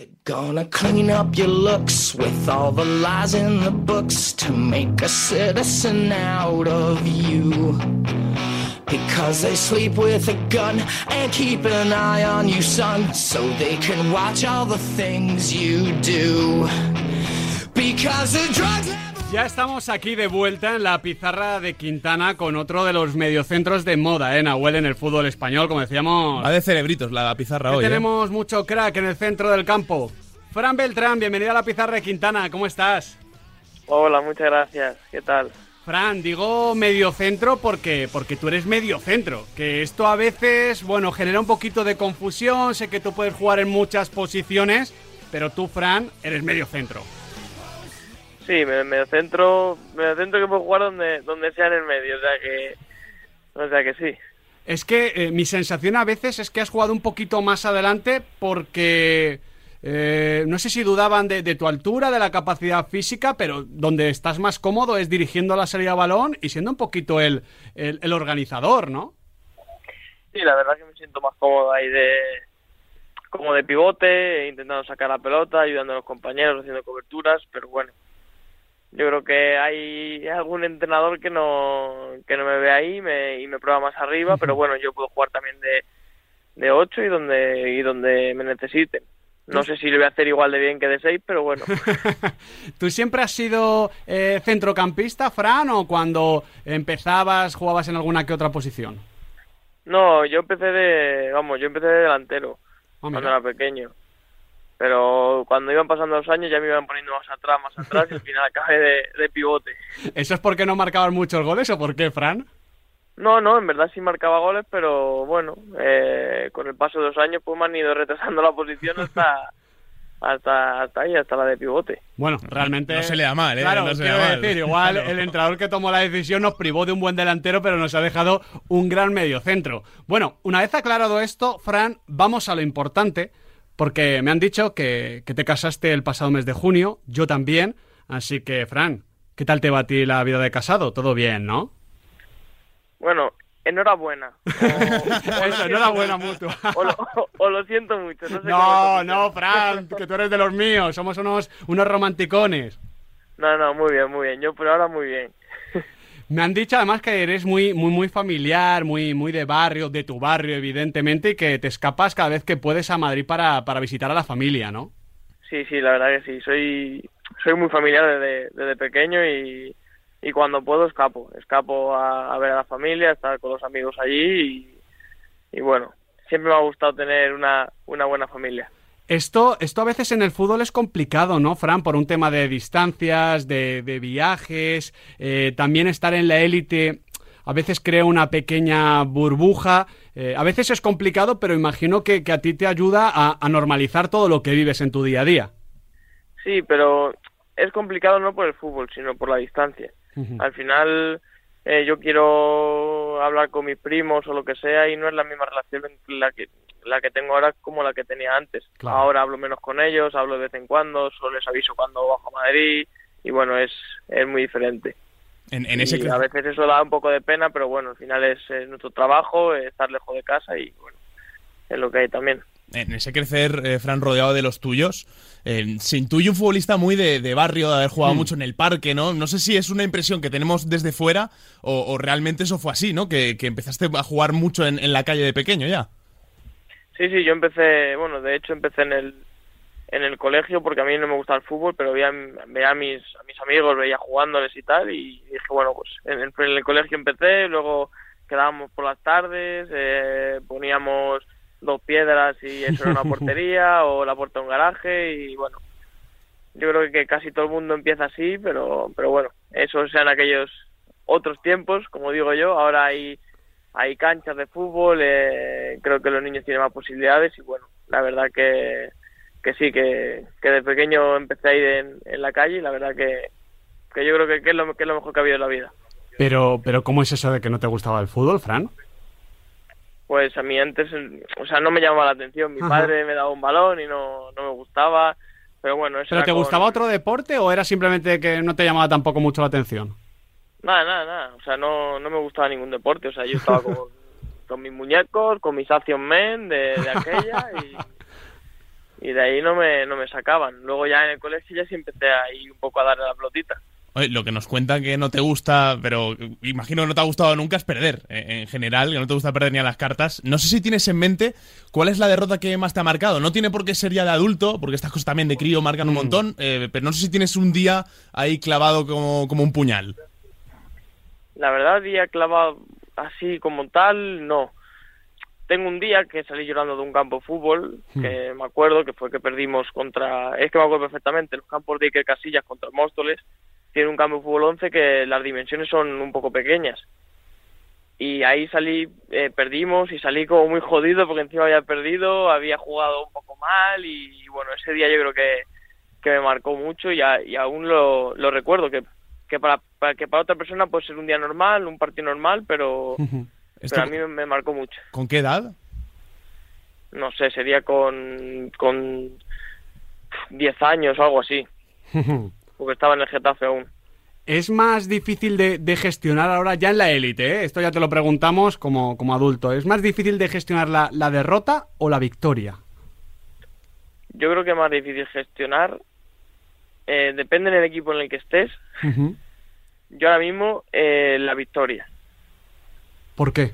They're gonna clean up your looks with all the lies in the books to make a citizen out of you. Because they sleep with a gun and keep an eye on you, son, so they can watch all the things you do. Because the drugs. Ya estamos aquí de vuelta en la pizarra de Quintana con otro de los mediocentros de moda, ¿eh? Nahuel en el fútbol español, como decíamos. Va de cerebritos la pizarra hoy. ¿eh? tenemos mucho crack en el centro del campo. Fran Beltrán, bienvenido a la pizarra de Quintana, ¿cómo estás? Hola, muchas gracias. ¿Qué tal? Fran, digo mediocentro porque, porque tú eres mediocentro, que esto a veces, bueno, genera un poquito de confusión, sé que tú puedes jugar en muchas posiciones, pero tú, Fran, eres mediocentro. Sí, me- mediocentro, mediocentro que puedo jugar donde, donde sea en el medio, o sea que, o sea que sí. Es que eh, mi sensación a veces es que has jugado un poquito más adelante porque eh, no sé si dudaban de, de tu altura, de la capacidad física, pero donde estás más cómodo es dirigiendo la salida de balón y siendo un poquito el, el, el organizador, ¿no? Sí, la verdad que me siento más cómodo ahí de como de pivote, intentando sacar la pelota, ayudando a los compañeros, haciendo coberturas, pero bueno, yo creo que hay algún entrenador que no que no me ve ahí y me, y me prueba más arriba, pero bueno, yo puedo jugar también de de 8 y donde y donde me necesiten. No sé si lo voy a hacer igual de bien que de 6, pero bueno. ¿Tú siempre has sido eh, centrocampista, Fran, o cuando empezabas jugabas en alguna que otra posición? No, yo empecé de, vamos, yo empecé de delantero Ah, cuando era pequeño. Pero cuando iban pasando los años ya me iban poniendo más atrás, más atrás y al final acabé de, de pivote. ¿Eso es porque no marcabas muchos goles o por qué, Fran? No, no, en verdad sí marcaba goles, pero bueno, eh, con el paso de los años pues me han ido retrasando la posición hasta hasta hasta ahí, hasta la de pivote. Bueno, realmente. no se le da mal, ¿eh? Claro, No se le da mal. igual el entrenador que tomó la decisión nos privó de un buen delantero, pero nos ha dejado un gran mediocentro. Bueno, una vez aclarado esto, Fran, vamos a lo importante, porque me han dicho que, que te casaste el pasado mes de junio, yo también. Así que, Fran, ¿qué tal te va a ti la vida de casado? Todo bien, ¿no? Bueno, enhorabuena. O, Eso, enhorabuena mutua. o lo, o lo siento mucho. No, sé No, no, Fran, que tú eres de los míos, somos unos, unos romanticones. No, no, muy bien, muy bien. Yo por ahora muy bien. Me han dicho además que eres muy, muy, muy familiar, muy, muy de barrio, de tu barrio, evidentemente, y que te escapas cada vez que puedes a Madrid para, para visitar a la familia, ¿no? Sí, sí, la verdad que sí. Soy, soy muy familiar desde, desde pequeño y, y cuando puedo escapo. Escapo a, a ver a la familia, a estar con los amigos allí y, y bueno, siempre me ha gustado tener una, una buena familia. Esto, esto a veces en el fútbol es complicado, ¿no, Fran? Por un tema de distancias, de, de viajes, eh, también estar en la élite a veces crea una pequeña burbuja. Eh, a veces es complicado, pero imagino que, que a ti te ayuda a, a normalizar todo lo que vives en tu día a día. Sí, pero es complicado no por el fútbol, sino por la distancia. Al final eh, yo quiero hablar con mis primos o lo que sea y no es la misma relación la que la que tengo ahora como la que tenía antes. Claro. Ahora hablo menos con ellos, hablo de vez en cuando, solo les aviso cuando bajo a Madrid y bueno, es, es muy diferente. En, en ese y a veces eso da un poco de pena, pero bueno, al final es, nuestro trabajo, estar lejos de casa y bueno, es lo que hay también. en ese crecer, eh, Fran, rodeado de los tuyos, eh, se intuye un futbolista muy de, de barrio, de haber jugado mucho en el parque, ¿no? No sé si es una impresión que tenemos desde fuera o, o realmente eso fue así, ¿no? Que, que empezaste a jugar mucho en, en la calle de pequeño ya. Sí, sí, yo empecé, bueno, de hecho empecé en el en el colegio porque a mí no me gusta el fútbol, pero veía, veía a mis a mis amigos, veía jugándoles y tal y dije, bueno, pues en el, en el colegio empecé, luego quedábamos por las tardes, eh, poníamos dos piedras y eso era una portería o la puerta de un garaje y bueno, yo creo que casi todo el mundo empieza así, pero pero bueno, esos eran aquellos otros tiempos, como digo yo, ahora hay hay canchas de fútbol, eh, creo que los niños tienen más posibilidades y bueno, la verdad que, que sí, que, que de pequeño empecé a ir en, en la calle y la verdad que, que yo creo que, que es lo, que es lo mejor que ha habido en la vida. Pero, pero ¿cómo es eso de que no te gustaba el fútbol, Fran? Pues a mí antes, o sea, no me llamaba la atención, mi Ajá. padre me daba un balón y no, no me gustaba, pero bueno, eso ¿Pero era te con- gustaba otro deporte o era simplemente que no te llamaba tampoco mucho la atención? Nada, nada, nada. O sea, no, no me gustaba ningún deporte. O sea, yo estaba con, con mis muñecos, con mis Action Men de, de aquella y, y de ahí no me, no me sacaban. Luego ya en el colegio ya sí empecé ahí un poco a darle la pelotita. Oye, lo que nos cuentan que no te gusta, pero imagino que no te ha gustado nunca es perder, eh, en general, que no te gusta perder ni a las cartas. No sé si tienes en mente cuál es la derrota que más te ha marcado. No tiene por qué ser ya de adulto, porque estas cosas también de crío marcan un Mm. montón, eh, pero no sé si tienes un día ahí clavado como, como un puñal. La verdad, día clavado así como tal, no. Tengo un día que salí llorando de un campo de fútbol, que me acuerdo que fue que perdimos contra, es que me acuerdo perfectamente, los campos de Iker Casillas contra Móstoles, tiene un campo de fútbol 11 que las dimensiones son un poco pequeñas. Y ahí salí, eh, perdimos y salí como muy jodido porque encima había perdido, había jugado un poco mal y, bueno, ese día yo creo que, que me marcó mucho y, a- y aún lo, lo recuerdo, que, que para, para- que para otra persona puede ser un día normal, un partido normal, pero, pero a mí me, me marcó mucho. ¿Con qué edad? No sé, sería con, con 10 años o algo así, porque estaba en el Getafe aún. Es más difícil de, de gestionar ahora ya en la élite, ¿eh? esto ya te lo preguntamos como, como adulto. ¿Es más difícil de gestionar la, la derrota o la victoria? Yo creo que es más difícil gestionar, eh, depende del equipo en el que estés. Yo ahora mismo eh, la victoria, ¿Por qué?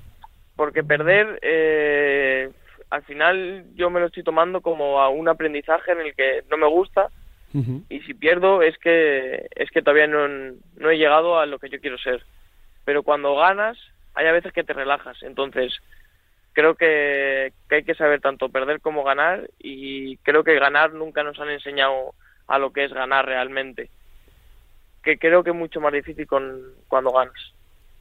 porque perder, eh, al final yo me lo estoy tomando como a un aprendizaje en el que no me gusta y si pierdo es que es que todavía no, no he llegado a lo que yo quiero ser. Pero cuando ganas, hay a veces que te relajas. Entonces, creo que, que hay que saber tanto perder como ganar y creo que ganar nunca nos han enseñado a lo que es ganar realmente. Que creo que es mucho más difícil con, cuando ganas.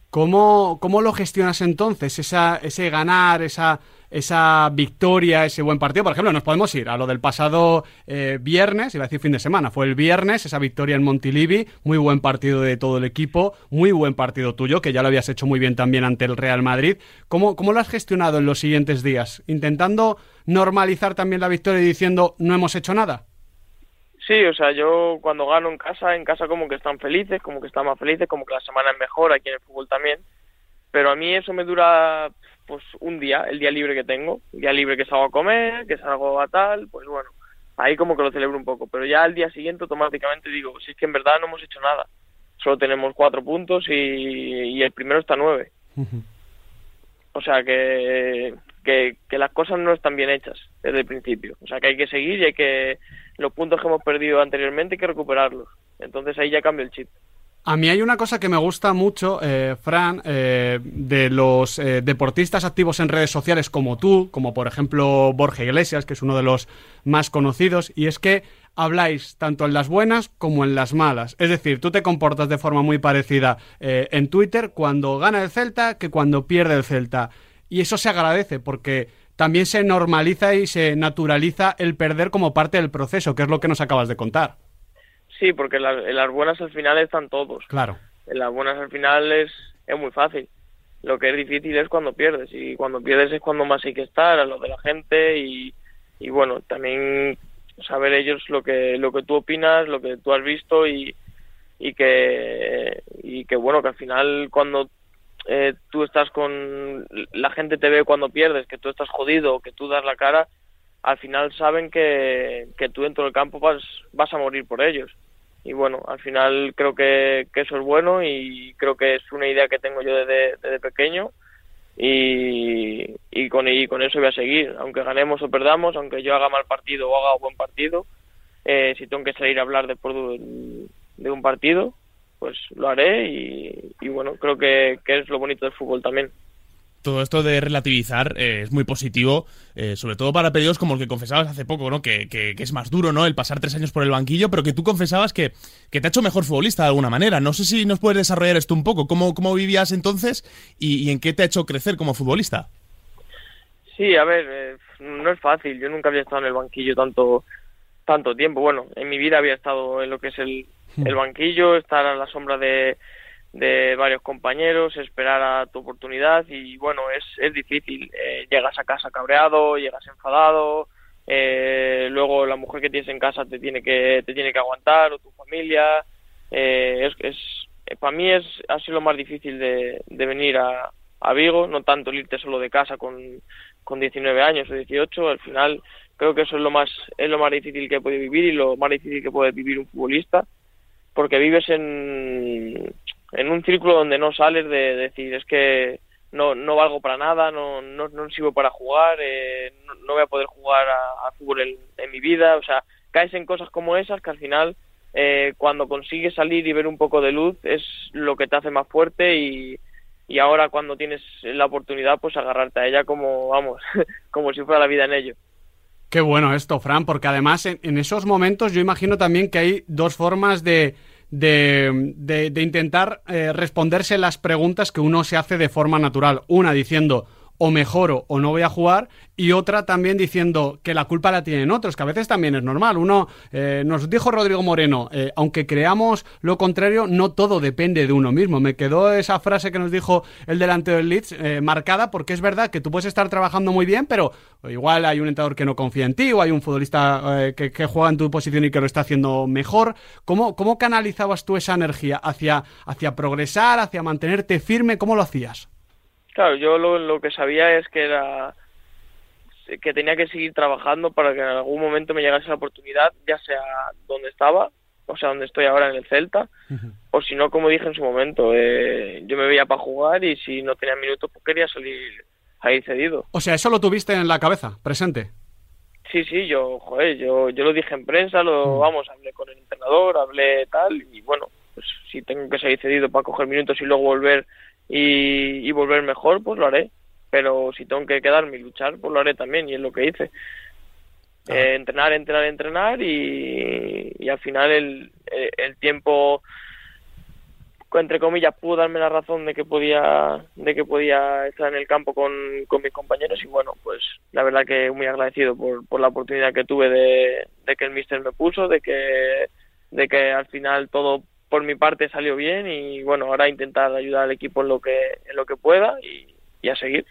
¿Cómo, cómo lo gestionas entonces? Esa, ese ganar, esa, esa victoria, ese buen partido. Por ejemplo, nos podemos ir a lo del pasado eh, viernes, iba a decir fin de semana. Fue el viernes, esa victoria en Montilivi. Muy buen partido de todo el equipo. Muy buen partido tuyo, que ya lo habías hecho muy bien también ante el Real Madrid. ¿Cómo, cómo lo has gestionado en los siguientes días? ¿Intentando normalizar también la victoria y diciendo no hemos hecho nada? Sí, o sea, yo cuando gano en casa, en casa como que están felices, como que están más felices, como que la semana es mejor, aquí en el fútbol también. Pero a mí eso me dura pues un día, el día libre que tengo, el día libre que salgo a comer, que salgo a tal, pues bueno, ahí como que lo celebro un poco. Pero ya al día siguiente automáticamente digo, si es que en verdad no hemos hecho nada, solo tenemos cuatro puntos y, y el primero está nueve. O sea que, que, que las cosas no están bien hechas desde el principio. O sea que hay que seguir y hay que los puntos que hemos perdido anteriormente hay que recuperarlos. Entonces ahí ya cambia el chip. A mí hay una cosa que me gusta mucho, eh, Fran, eh, de los eh, deportistas activos en redes sociales como tú, como por ejemplo Borja Iglesias, que es uno de los más conocidos, y es que habláis tanto en las buenas como en las malas. Es decir, tú te comportas de forma muy parecida eh, en Twitter cuando gana el Celta que cuando pierde el Celta. Y eso se agradece porque también se normaliza y se naturaliza el perder como parte del proceso, que es lo que nos acabas de contar. Sí, porque en las buenas al final están todos. Claro. En las buenas al final es, es muy fácil. Lo que es difícil es cuando pierdes. Y cuando pierdes es cuando más hay que estar, a lo de la gente. Y, y bueno, también saber ellos lo que, lo que tú opinas, lo que tú has visto y, y que, y que bueno, que al final cuando eh, tú estás con la gente te ve cuando pierdes, que tú estás jodido, que tú das la cara, al final saben que, que tú dentro del campo vas, vas a morir por ellos. Y bueno, al final creo que, eso es bueno y creo que es una idea que tengo yo desde, pequeño y, y, con, y con eso voy a seguir. Aunque ganemos o perdamos, aunque yo haga mal partido o haga buen partido, eh, si tengo que salir a hablar después de, de un partido, pues lo haré y, y bueno, creo que, que es lo bonito del fútbol también todo esto de relativizar eh, es muy positivo, eh, sobre todo para periodos como el que confesabas hace poco, ¿no? Que, que, que, es más duro, ¿no? El pasar tres años por el banquillo, pero que tú confesabas que, que, te ha hecho mejor futbolista de alguna manera. No sé si nos puedes desarrollar esto un poco. ¿Cómo, cómo vivías entonces y, y, en qué te ha hecho crecer como futbolista? Sí, a ver, eh, no es fácil. Yo nunca había estado en el banquillo tanto tanto tiempo. Bueno, en mi vida había estado en lo que es el, el banquillo, estar a la sombra de de varios compañeros, esperar a tu oportunidad y bueno, es, es difícil. Eh, llegas a casa cabreado, llegas enfadado, eh, luego la mujer que tienes en casa te tiene que, te tiene que aguantar o tu familia. Eh, es, es, para mí es, ha sido lo más difícil de, de venir a, a Vigo, no tanto el irte solo de casa con, con 19 años o 18, al final Creo que eso es lo más es lo más difícil que puede vivir y lo más difícil que puede vivir un futbolista, porque vives en, en un círculo donde no sales de, decir es que no, no valgo para nada, no, no, no sirvo para jugar, eh, no, voy a poder jugar a, fútbol en, mi vida, o sea, caes en cosas como esas que al final eh, cuando consigues salir y ver un poco de luz es lo que te hace más fuerte y, y ahora cuando tienes la oportunidad pues agarrarte a ella como vamos como si fuera la vida en ello Qué bueno esto, Fran, porque además en, esos momentos yo imagino también que hay dos formas de, de, de, intentar eh, responderse las preguntas que uno se hace de forma natural. Una diciendo, o mejoro o no voy a jugar, y otra también diciendo que la culpa la tienen otros, que a veces también es normal. Uno, eh, nos dijo Rodrigo Moreno, eh, aunque creamos lo contrario, no todo depende de uno mismo. Me quedó esa frase que nos dijo el delante del Leeds eh, marcada, porque es verdad que tú puedes estar trabajando muy bien, pero igual hay un entrenador que no confía en ti, o hay un futbolista que, juega en tu posición y que lo está haciendo mejor. ¿Cómo, cómo canalizabas tú esa energía hacia, hacia progresar, hacia mantenerte firme? ¿Cómo lo hacías? Claro, yo lo, que sabía es que era que tenía que seguir trabajando para que en algún momento me llegase la oportunidad, ya sea donde estaba, o sea, donde estoy ahora en el Celta, o si no, como dije en su momento, eh, yo me veía para jugar y si no tenía minutos, pues quería salir ahí cedido. O sea, eso lo tuviste en la cabeza, presente. Sí, sí, yo, joder, yo, yo lo dije en prensa, lo, vamos, hablé con el entrenador, hablé tal, y bueno, pues si tengo que salir cedido para coger minutos y luego volver y, volver mejor, pues lo haré. Pero si tengo que quedarme y luchar, pues lo haré también, y es lo que hice. Ah. Eh, entrenar, entrenar, entrenar y, y al final el, el, tiempo entre comillas pudo darme la razón de que podía de que podía estar en el campo con, con mis compañeros y bueno pues la verdad que muy agradecido por, por la oportunidad que tuve de, de que el míster me puso de que de que al final todo por mi parte salió bien y bueno, ahora intentar ayudar al equipo en lo que, en lo que pueda y, a seguir.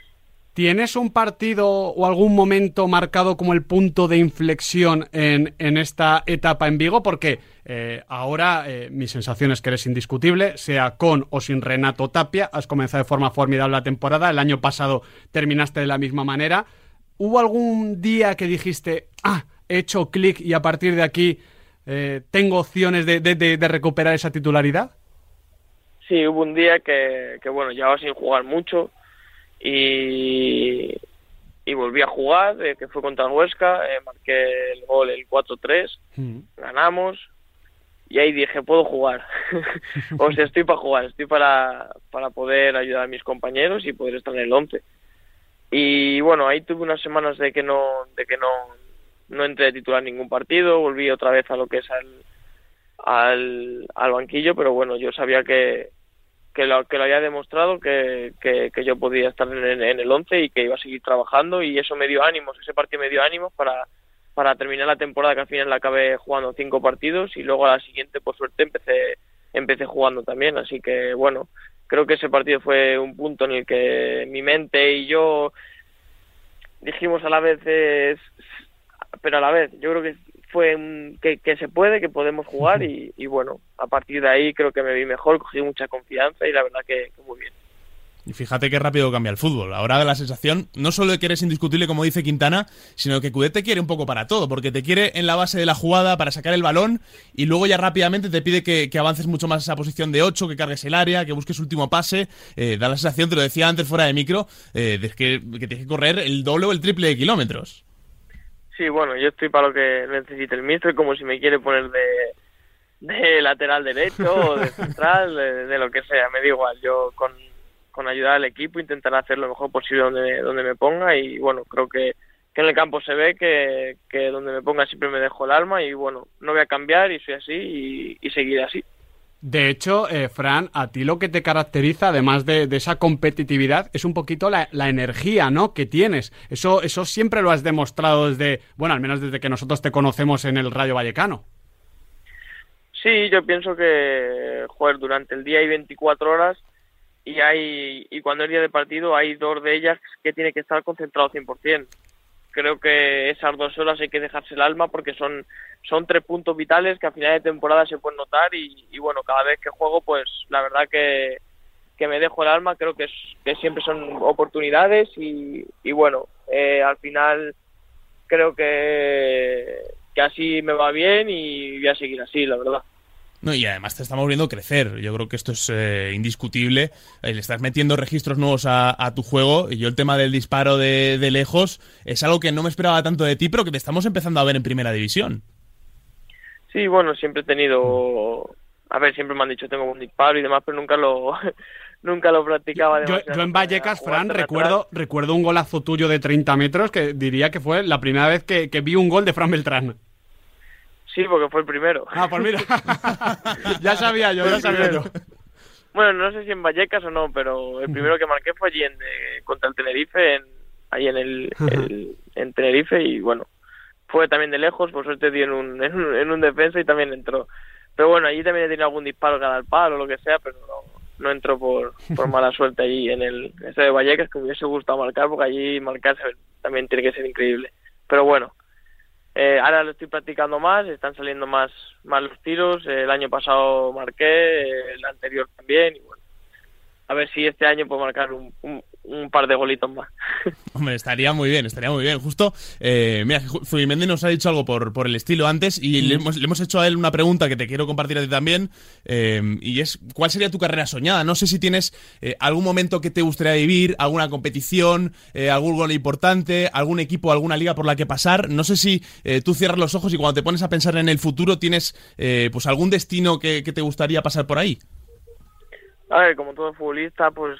¿Tienes un partido o algún momento marcado como el punto de inflexión en, en esta etapa en Vigo? Porque eh, ahora eh, mi sensación es que eres indiscutible, sea con o sin Renato Tapia. Has comenzado de forma formidable la temporada. El año pasado terminaste de la misma manera. ¿Hubo algún día que dijiste, ah, he hecho clic y a partir de aquí eh, tengo opciones de, de, recuperar esa titularidad? Sí, hubo un día que, que bueno, llevaba sin jugar mucho y, y volví a jugar, eh, que fue contra Huesca, eh, marqué el gol el 4-3, mm. ganamos y ahí dije, puedo jugar. o sea, estoy para jugar, estoy para, para poder ayudar a mis compañeros y poder estar en el 11. Y bueno, ahí tuve unas semanas de que no, de que no, no entré a titular ningún partido, volví otra vez a lo que es al, al, banquillo, pero bueno, yo sabía que, que, lo, que lo había demostrado, que, que, yo podía estar en, el 11 y que iba a seguir trabajando y eso me dio ánimos, ese partido me dio ánimos para, para terminar la temporada que al final la acabé jugando cinco partidos y luego a la siguiente por suerte empecé empecé jugando también. Así que bueno creo que ese partido fue un punto en el que mi mente y yo dijimos a la vez pero a la vez yo creo que fue que, se puede, que podemos jugar y, bueno, a partir de ahí creo que me vi mejor, cogí mucha confianza y la verdad que, muy bien. Y fíjate qué rápido cambia el fútbol. Ahora da la sensación no solo de que eres indiscutible, como dice Quintana, sino que Cudet te quiere un poco para todo, porque te quiere en la base de la jugada para sacar el balón y luego ya rápidamente te pide que, avances mucho más esa posición de 8, que cargues el área, que busques último pase. Eh, da la sensación, te lo decía antes fuera de micro, eh, de que, que tienes que correr el doble o el triple de kilómetros. Sí, bueno, yo estoy para lo que necesite el ministro, como si me quiere poner de, de lateral derecho o de central, de, lo que sea, me da igual. Yo con, con ayudar al equipo intentaré hacer lo mejor posible donde, donde me ponga y bueno, creo que, que en el campo se ve que, que donde me ponga siempre me dejo el alma y bueno, no voy a cambiar y soy así y, y seguiré así. De hecho, eh, Fran, a ti lo que te caracteriza, además de, esa competitividad, es un poquito la, energía, ¿no? Que tienes. Eso, eso siempre lo has demostrado desde, bueno, al menos desde que nosotros te conocemos en el Rayo Vallecano. Sí, yo pienso que, joder, durante el día hay 24 horas y hay y cuando es día de partido hay dos de ellas que tiene que estar concentrado 100% creo que esas dos horas hay que dejarse el alma porque son, son tres puntos vitales que a final de temporada se pueden notar y, bueno, cada vez que juego, pues la verdad que, que me dejo el alma, creo que, siempre son oportunidades y, y bueno, eh, al final creo que, que así me va bien y voy a seguir así, la verdad. No, y además te estamos viendo crecer. Yo creo que esto es eh, indiscutible. Eh, le estás metiendo registros nuevos a, tu juego. Y yo el tema del disparo de, de, lejos es algo que no me esperaba tanto de ti, pero que te estamos empezando a ver en primera división. Sí, bueno, siempre he tenido... A ver, siempre me han dicho tengo un disparo y demás, pero nunca lo... nunca lo practicaba. Yo, yo en Vallecas, Fran, recuerdo, recuerdo un golazo tuyo de 30 metros que diría que fue la primera vez que, que vi un gol de Fran Beltrán. Sí, porque fue el primero. Ah, pues mira. ya sabía yo, ya sabía yo. Bueno, no sé si en Vallecas o no, pero el primero que marqué fue allí en, eh, contra el Tenerife, en, ahí en el, en Tenerife y bueno, fue también de lejos, por suerte dio en un, en un, defensa y también entró. Pero bueno, allí también he tenido algún disparo cada al palo o lo que sea, pero no, no entró por, por mala suerte allí en el ese de Vallecas que me hubiese gustado marcar porque allí marcar también tiene que ser increíble. Pero bueno, eh, ahora lo estoy practicando más, están saliendo más, más los tiros. el año pasado marqué, el anterior también. Y bueno, a ver si este año puedo marcar un, un par de golitos más. Hombre, estaría muy bien, estaría muy bien. Justo, eh, mira, Zubimendi nos ha dicho algo por, por el estilo antes y le, hemos, le, hemos, hecho a él una pregunta que te quiero compartir a ti también eh, y es, ¿cuál sería tu carrera soñada? No sé si tienes eh, algún momento que te gustaría vivir, alguna competición, eh, algún gol importante, algún equipo, alguna liga por la que pasar. No sé si eh, tú cierras los ojos y cuando te pones a pensar en el futuro tienes eh, pues algún destino que, que te gustaría pasar por ahí. A ver, como todo futbolista, pues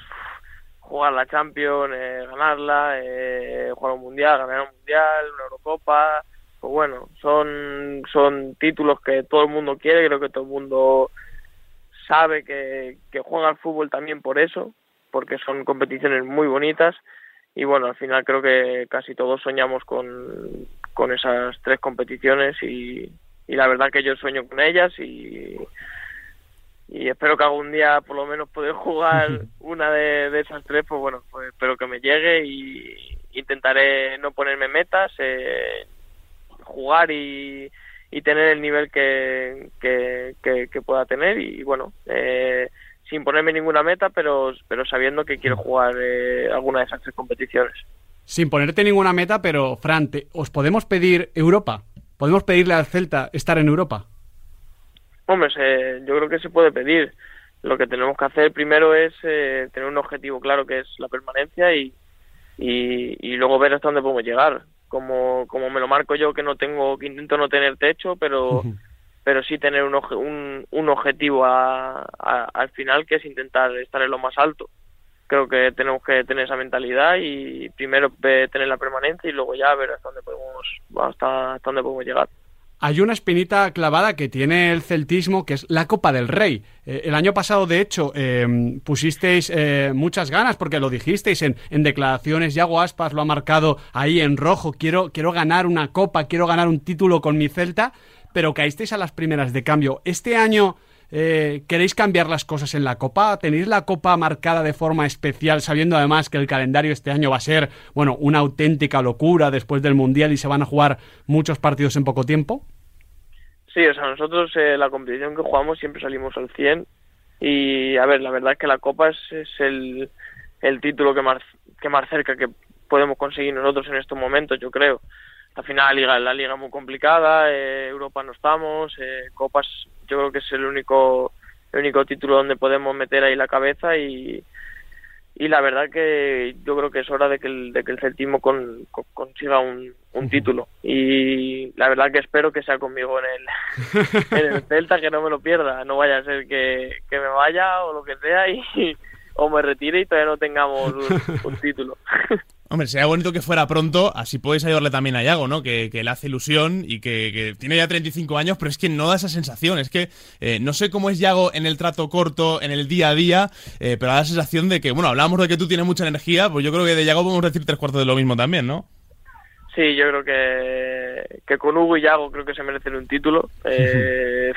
jugar la Champions, eh, ganarla, eh, jugar un mundial, ganar un mundial, una Eurocopa, pues bueno, son son títulos que todo el mundo quiere, creo que todo el mundo sabe que, que juega al fútbol también por eso, porque son competiciones muy bonitas y bueno, al final creo que casi todos soñamos con, con esas tres competiciones y, y la verdad que yo sueño con ellas y y espero que algún día por lo menos poder jugar una de, esas tres, pues bueno, pues espero que me llegue y intentaré no ponerme metas, eh, jugar y, y tener el nivel que, que, que, pueda tener y bueno, eh, sin ponerme ninguna meta, pero, pero sabiendo que quiero jugar eh, alguna de esas tres competiciones. Sin ponerte ninguna meta, pero Fran, ¿os podemos pedir Europa? ¿Podemos pedirle al Celta estar en Europa? Hombre, yo creo que se puede pedir. Lo que tenemos que hacer primero es eh, tener un objetivo claro que es la permanencia y, y, y, luego ver hasta dónde podemos llegar. Como, como me lo marco yo que no tengo, que intento no tener techo, pero, pero sí tener un, un, un objetivo a, al final que es intentar estar en lo más alto. Creo que tenemos que tener esa mentalidad y primero tener la permanencia y luego ya ver hasta dónde podemos, hasta, hasta dónde podemos llegar hay una espinita clavada que tiene el celtismo, que es la Copa del Rey. Eh, el año pasado, de hecho, eh, pusisteis eh, muchas ganas, porque lo dijisteis en, en, declaraciones, Yago Aspas lo ha marcado ahí en rojo, quiero, quiero ganar una copa, quiero ganar un título con mi Celta, pero caísteis a las primeras de cambio. Este año eh, ¿Queréis cambiar las cosas en la Copa? ¿Tenéis la Copa marcada de forma especial, sabiendo además que el calendario este año va a ser, bueno, una auténtica locura después del Mundial y se van a jugar muchos partidos en poco tiempo? Sí, o sea, nosotros eh, la competición que jugamos siempre salimos al 100 y, a ver, la verdad es que la Copa es, es el, título que más, que más cerca que podemos conseguir nosotros en estos momentos, yo creo al final la liga liga muy complicada eh, Europa no estamos eh, copas yo creo que es el único el único título donde podemos meter ahí la cabeza y y la verdad que yo creo que es hora de que el, de que el celtismo con, consiga un, un título. Y la verdad que espero que sea conmigo en el, en el Celta que no me lo pierda. No vaya a ser que, que me vaya o lo que sea y o me retire y todavía no tengamos un, un título Hombre, sería bonito que fuera pronto, así podéis ayudarle también a Yago, ¿no? Que, que le hace ilusión y que, que, tiene ya 35 años, pero es que no da esa sensación. Es que eh, no sé cómo es Yago en el trato corto, en el día a día, eh, pero da la sensación de que, bueno, hablamos de que tú tienes mucha energía, pues yo creo que de Yago podemos decir tres cuartos de lo mismo también, ¿no? Sí, yo creo que, que con Hugo y Yago creo que se merecen un título. Eh,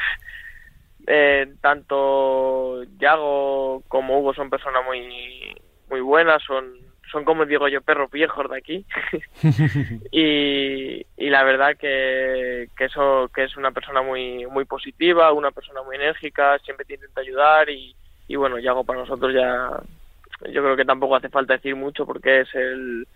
eh, tanto Yago como Hugo son personas muy, muy buenas, son son como digo yo perros viejos de aquí y, y la verdad que, que eso que es una persona muy muy positiva una persona muy enérgica siempre te intenta ayudar y, y bueno Yago para nosotros ya yo creo que tampoco hace falta decir mucho porque es el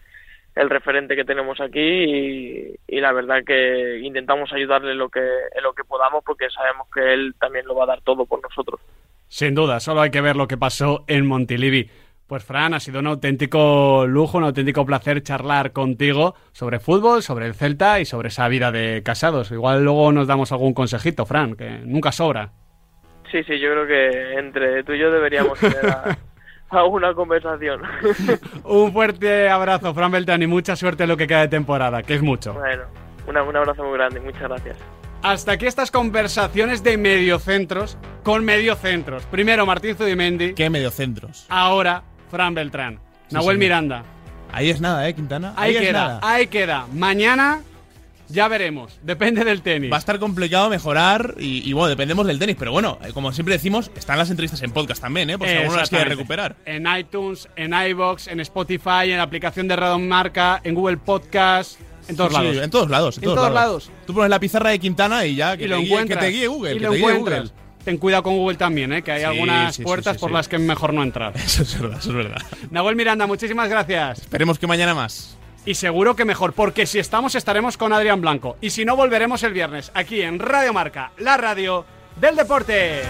el referente que tenemos aquí y, y la verdad que intentamos ayudarle en lo que, en lo que podamos porque sabemos que él también lo va a dar todo por nosotros. Sin duda, solo hay que ver lo que pasó en Montilivi. Pues Fran, ha sido un auténtico lujo, un auténtico placer charlar contigo sobre fútbol, sobre el Celta y sobre esa vida de casados. Igual luego nos damos algún consejito, Fran, que nunca sobra. Sí, sí, yo creo que entre tú y yo deberíamos tener a, a una conversación. un fuerte abrazo, Fran Beltrán, y mucha suerte en lo que queda de temporada, que es mucho. bueno, una- un abrazo muy grande, muchas gracias. Hasta aquí estas conversaciones de mediocentros con mediocentros. Primero Martín Zubimendi, Qué mediocentros. ahora Fran Beltrán. Sí, Nahuel señor. Miranda. Ahí es nada, ¿eh, Quintana? Ahí, queda, nada. ahí queda. Mañana ya veremos. Depende del tenis. Va a estar complicado mejorar y, y, bueno, dependemos del tenis. Pero bueno, eh, como siempre decimos, están las entrevistas en podcast también, ¿eh? Por si alguno las quiere recuperar. En iTunes, en iBox, en Spotify, en la aplicación de Radon Marca, en Google Podcast, en todos Sí, lados. en todos lados. En, En todos lados. Tú pones la pizarra de Quintana y ya, que, y te, lo guíe, encuentras. que te guíe Google. y que lo te guíe encuentras. Google. Ten cuidado con Google también, ¿eh? que hay Sí, algunas sí, puertas sí, por las que mejor no entrar. Eso es verdad, eso es verdad. Nahuel Miranda, muchísimas gracias. Esperemos que mañana más. Y seguro que mejor, porque si estamos estaremos con Adrián Blanco. Y si no, volveremos el viernes aquí en Radio Marca, la radio del deporte.